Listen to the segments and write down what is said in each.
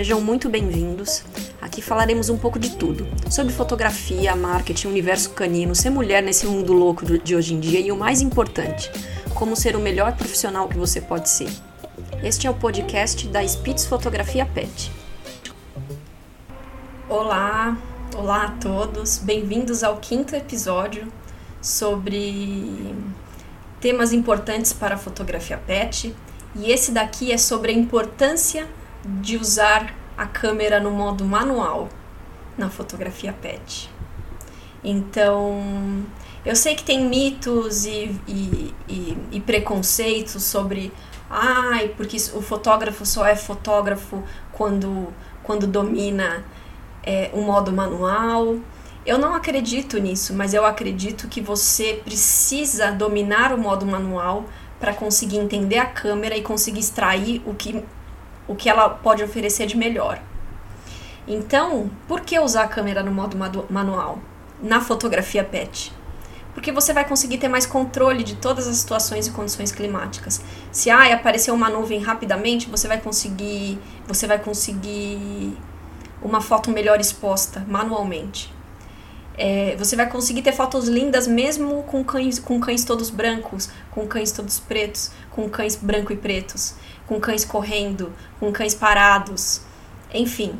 Sejam muito bem-vindos. Aqui falaremos um pouco de tudo: sobre fotografia, marketing, universo canino, ser mulher nesse mundo louco de hoje em dia e o mais importante, como ser o melhor profissional que você pode ser. Este é o podcast da Spitz Fotografia Pet. Olá, olá a todos, bem-vindos ao quinto episódio sobre temas importantes para a fotografia pet. E esse daqui é sobre a importância de usar a câmera no modo manual na fotografia pet. Então, eu sei que tem mitos e, e, e, e preconceitos sobre ai, porque o fotógrafo só é fotógrafo quando, quando domina é, um modo manual. Eu não acredito nisso, mas eu acredito que você precisa dominar o modo manual para conseguir entender a câmera e conseguir extrair o que, o que ela pode oferecer de melhor. Então, por que usar a câmera no modo manual? Na fotografia PET porque você vai conseguir ter mais controle de todas as situações e condições climáticas. Se ah, aparecer uma nuvem rapidamente, você vai conseguir, você vai conseguir uma foto melhor exposta manualmente. É, você vai conseguir ter fotos lindas mesmo com cães, com cães todos brancos, com cães todos pretos, com cães branco e pretos, com cães correndo, com cães parados, enfim.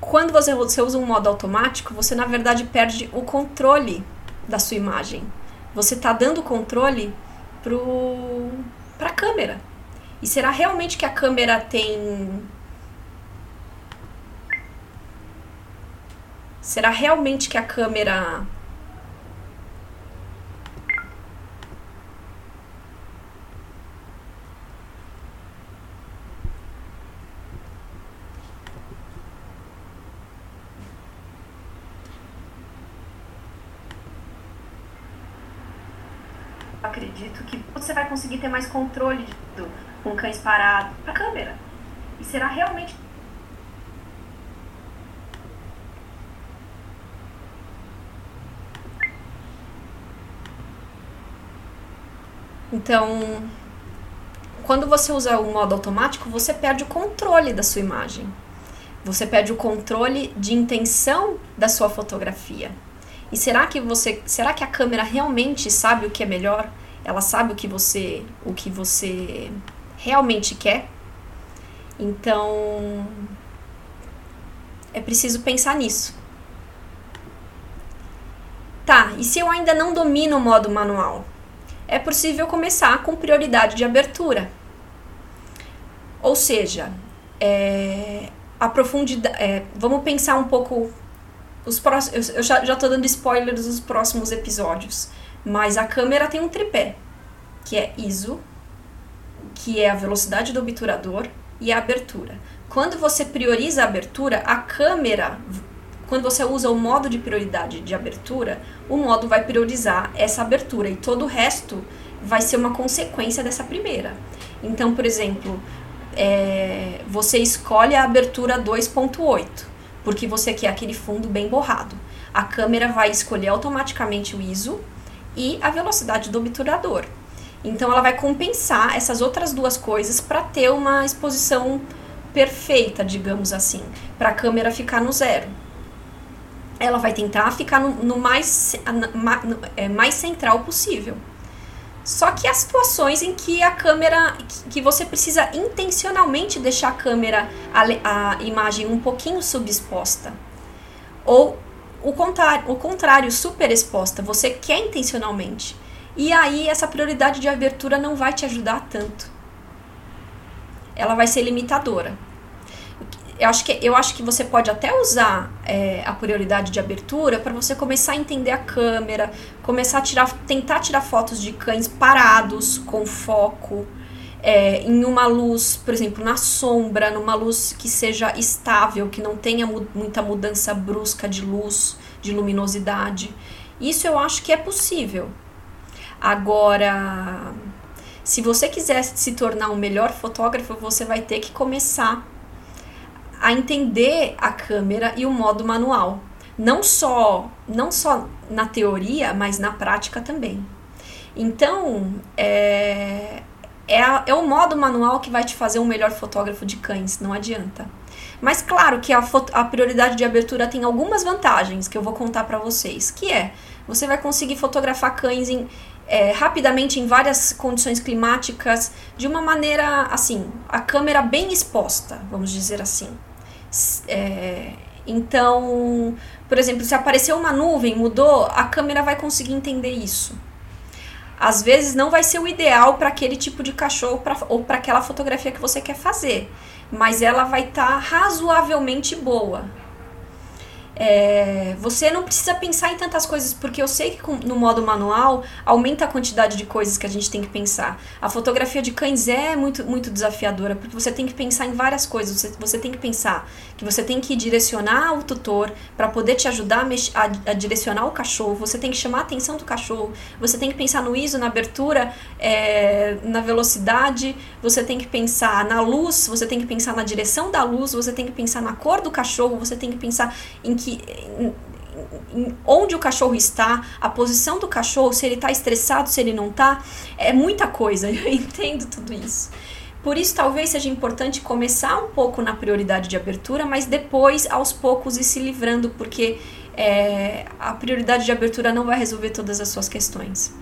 Quando você, você usa um modo automático, você na verdade perde o controle da sua imagem. Você está dando controle para a câmera. E será realmente que a câmera tem. Será realmente que a câmera acredito que você vai conseguir ter mais controle tudo com cães parados para a câmera. E será realmente Então, quando você usa o modo automático, você perde o controle da sua imagem. Você perde o controle de intenção da sua fotografia. E será que você, será que a câmera realmente sabe o que é melhor? ela sabe o que você o que você realmente quer. Então é preciso pensar nisso. Tá, e se eu ainda não domino o modo manual? É possível começar com prioridade de abertura. Ou seja, é, a profundidade. É, vamos pensar um pouco. Os próximos, eu já estou dando spoilers dos próximos episódios. Mas a câmera tem um tripé, que é ISO, que é a velocidade do obturador e a abertura. Quando você prioriza a abertura, a câmera, quando você usa o modo de prioridade de abertura, o modo vai priorizar essa abertura e todo o resto vai ser uma consequência dessa primeira. Então, por exemplo, é, você escolhe a abertura 2.8, porque você quer aquele fundo bem borrado. A câmera vai escolher automaticamente o ISO e a velocidade do obturador. Então ela vai compensar essas outras duas coisas para ter uma exposição perfeita, digamos assim, para a câmera ficar no zero. Ela vai tentar ficar no, no mais, no, é, mais central possível. Só que há situações em que a câmera, que você precisa intencionalmente deixar a câmera, a, a imagem um pouquinho subexposta. Ou o contrário, o contrário, super exposta, você quer intencionalmente. E aí essa prioridade de abertura não vai te ajudar tanto. Ela vai ser limitadora. Eu acho que, eu acho que você pode até usar é, a prioridade de abertura para você começar a entender a câmera, começar a tirar, tentar tirar fotos de cães parados, com foco, é, em uma luz, por exemplo, na sombra, numa luz que seja estável, que não tenha mu muita mudança brusca de luz, de luminosidade. Isso eu acho que é possível. Agora, se você quiser se tornar um melhor fotógrafo, você vai ter que começar a entender a câmera e o modo manual. Não só, não só na teoria, mas na prática também. Então, é, é, a, é o modo manual que vai te fazer um melhor fotógrafo de cães, não adianta. Mas claro que a, a prioridade de abertura tem algumas vantagens que eu vou contar para vocês, que é você vai conseguir fotografar cães em, é, rapidamente em várias condições climáticas, de uma maneira assim, a câmera bem exposta, vamos dizer assim. É, então, por exemplo, se apareceu uma nuvem, mudou, a câmera vai conseguir entender isso. Às vezes não vai ser o ideal para aquele tipo de cachorro pra, ou para aquela fotografia que você quer fazer, mas ela vai estar tá razoavelmente boa. É, você não precisa pensar em tantas coisas, porque eu sei que com, no modo manual aumenta a quantidade de coisas que a gente tem que pensar. A fotografia de cães é muito, muito desafiadora, porque você tem que pensar em várias coisas. Você, você tem que pensar que você tem que direcionar o tutor para poder te ajudar a, a, a, direcionar o cachorro, você tem que chamar a atenção do cachorro, você tem que pensar no ISO, na abertura, é, na velocidade, você tem que pensar na luz, você tem que pensar na direção da luz, você tem que pensar na cor do cachorro, você tem que pensar em que onde o cachorro está, a posição do cachorro, se ele está estressado, se ele não está, é muita coisa. Eu entendo tudo isso. Por isso, talvez seja importante começar um pouco na prioridade de abertura, mas depois, aos poucos, ir se livrando, porque é, a prioridade de abertura não vai resolver todas as suas questões.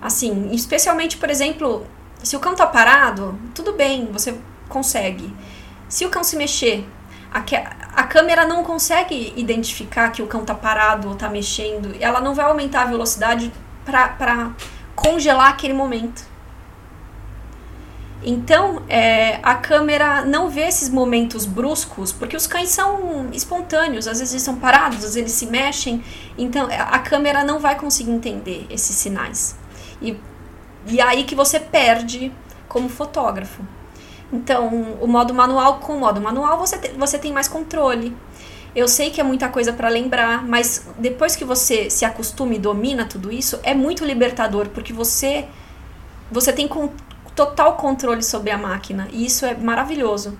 Assim, especialmente, por exemplo, se o cão está parado, tudo bem, você consegue. Se o cão se mexer, a, câmera não consegue identificar que o cão está parado ou está mexendo, ela não vai aumentar a velocidade para congelar aquele momento. Então, é, a câmera não vê esses momentos bruscos, porque os cães são espontâneos, às vezes eles são parados, às vezes eles se mexem, então a câmera não vai conseguir entender esses sinais. E, e é aí que você perde como fotógrafo. Então, o modo manual com o modo manual você, te, você tem mais controle. Eu sei que é muita coisa para lembrar, mas depois que você se acostuma e domina tudo isso, é muito libertador, porque você você tem total controle sobre a máquina, e isso é maravilhoso.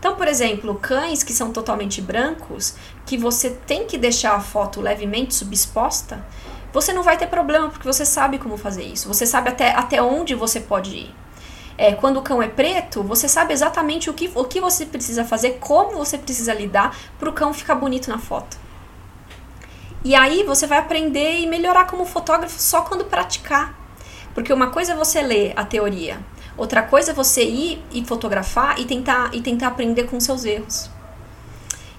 Então, por exemplo, cães que são totalmente brancos, que você tem que deixar a foto levemente subexposta, você não vai ter problema, porque você sabe como fazer isso. Você sabe até, até onde você pode ir. É, quando o cão é preto, você sabe exatamente o que, o que você precisa fazer, como você precisa lidar para o cão ficar bonito na foto. E aí você vai aprender e melhorar como fotógrafo só quando praticar. Porque uma coisa é você ler a teoria, outra coisa é você ir e fotografar e tentar, e tentar aprender com seus erros.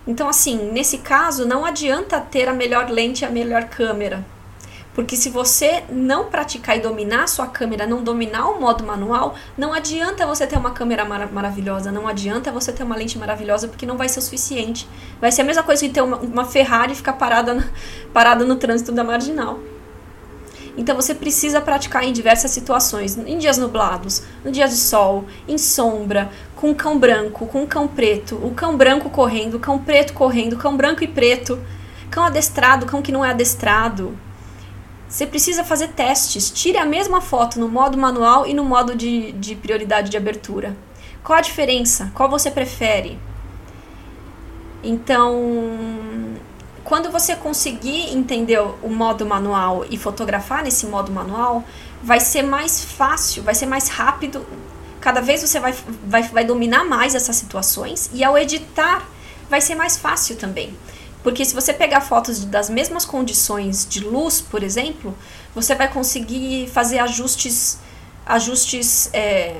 Então, assim, nesse caso, não adianta ter a melhor lente e a melhor câmera. Porque se você não praticar e dominar a sua câmera, não dominar o modo manual, não adianta você ter uma câmera mar maravilhosa, não adianta você ter uma lente maravilhosa, porque não vai ser o suficiente. Vai ser a mesma coisa que ter uma, uma Ferrari e ficar parada, no, parada no trânsito da marginal. Então você precisa praticar em diversas situações, em dias nublados, no dia de sol, em sombra, com um cão branco, com um cão preto, o cão branco correndo, o cão preto correndo, cão branco e preto, cão adestrado, cão que não é adestrado, você precisa fazer testes. Tire a mesma foto no modo manual e no modo de, de prioridade de abertura. Qual a diferença? Qual você prefere? Então, quando você conseguir entender o modo manual e fotografar nesse modo manual, vai ser mais fácil, vai ser mais rápido. Cada vez você vai, vai, vai dominar mais essas situações e ao editar vai ser mais fácil também. Porque se você pegar fotos das mesmas condições de luz, por exemplo, você vai conseguir fazer ajustes, ajustes é,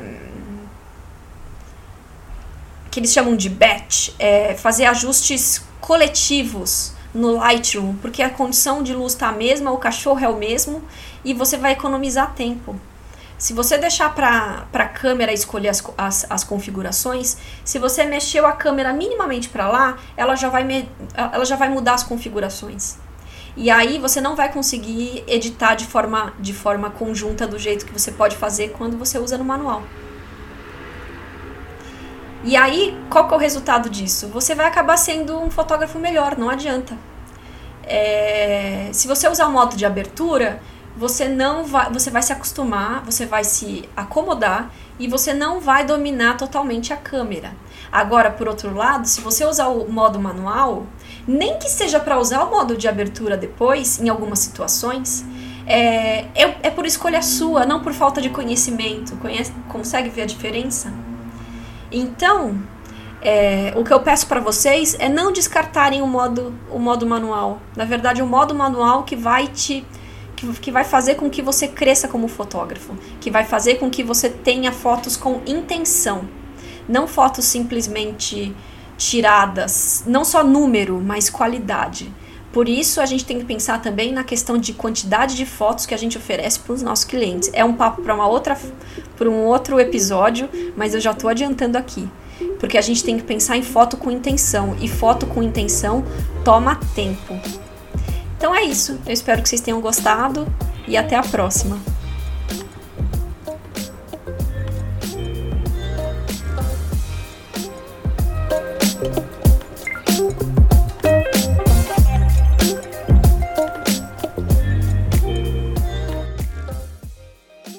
que eles chamam de batch, é, fazer ajustes coletivos no Lightroom, porque a condição de luz está a mesma, o cachorro é o mesmo e você vai economizar tempo. Se você deixar para a câmera escolher as, as, as, configurações, se você mexeu a câmera minimamente para lá, ela já, vai me, ela já vai mudar as configurações. E aí você não vai conseguir editar de forma, de forma conjunta do jeito que você pode fazer quando você usa no manual. E aí, qual que é o resultado disso? Você vai acabar sendo um fotógrafo melhor, não adianta. É, se você usar o modo de abertura, você não vai, você vai se acostumar, você vai se acomodar e você não vai dominar totalmente a câmera. Agora, por outro lado, se você usar o modo manual, nem que seja para usar o modo de abertura depois, em algumas situações, é, é, é, por escolha sua, não por falta de conhecimento. Conhece, consegue ver a diferença? Então, é, o que eu peço para vocês é não descartarem o modo, o modo manual. Na verdade, o modo manual que vai te que, vai fazer com que você cresça como fotógrafo, que vai fazer com que você tenha fotos com intenção, não fotos simplesmente tiradas, não só número, mas qualidade. Por isso, a gente tem que pensar também na questão de quantidade de fotos que a gente oferece para os nossos clientes. É um papo para uma outra, para um outro episódio, mas eu já estou adiantando aqui, porque a gente tem que pensar em foto com intenção e foto com intenção toma tempo. Então é isso. Eu espero que vocês tenham gostado e até a próxima.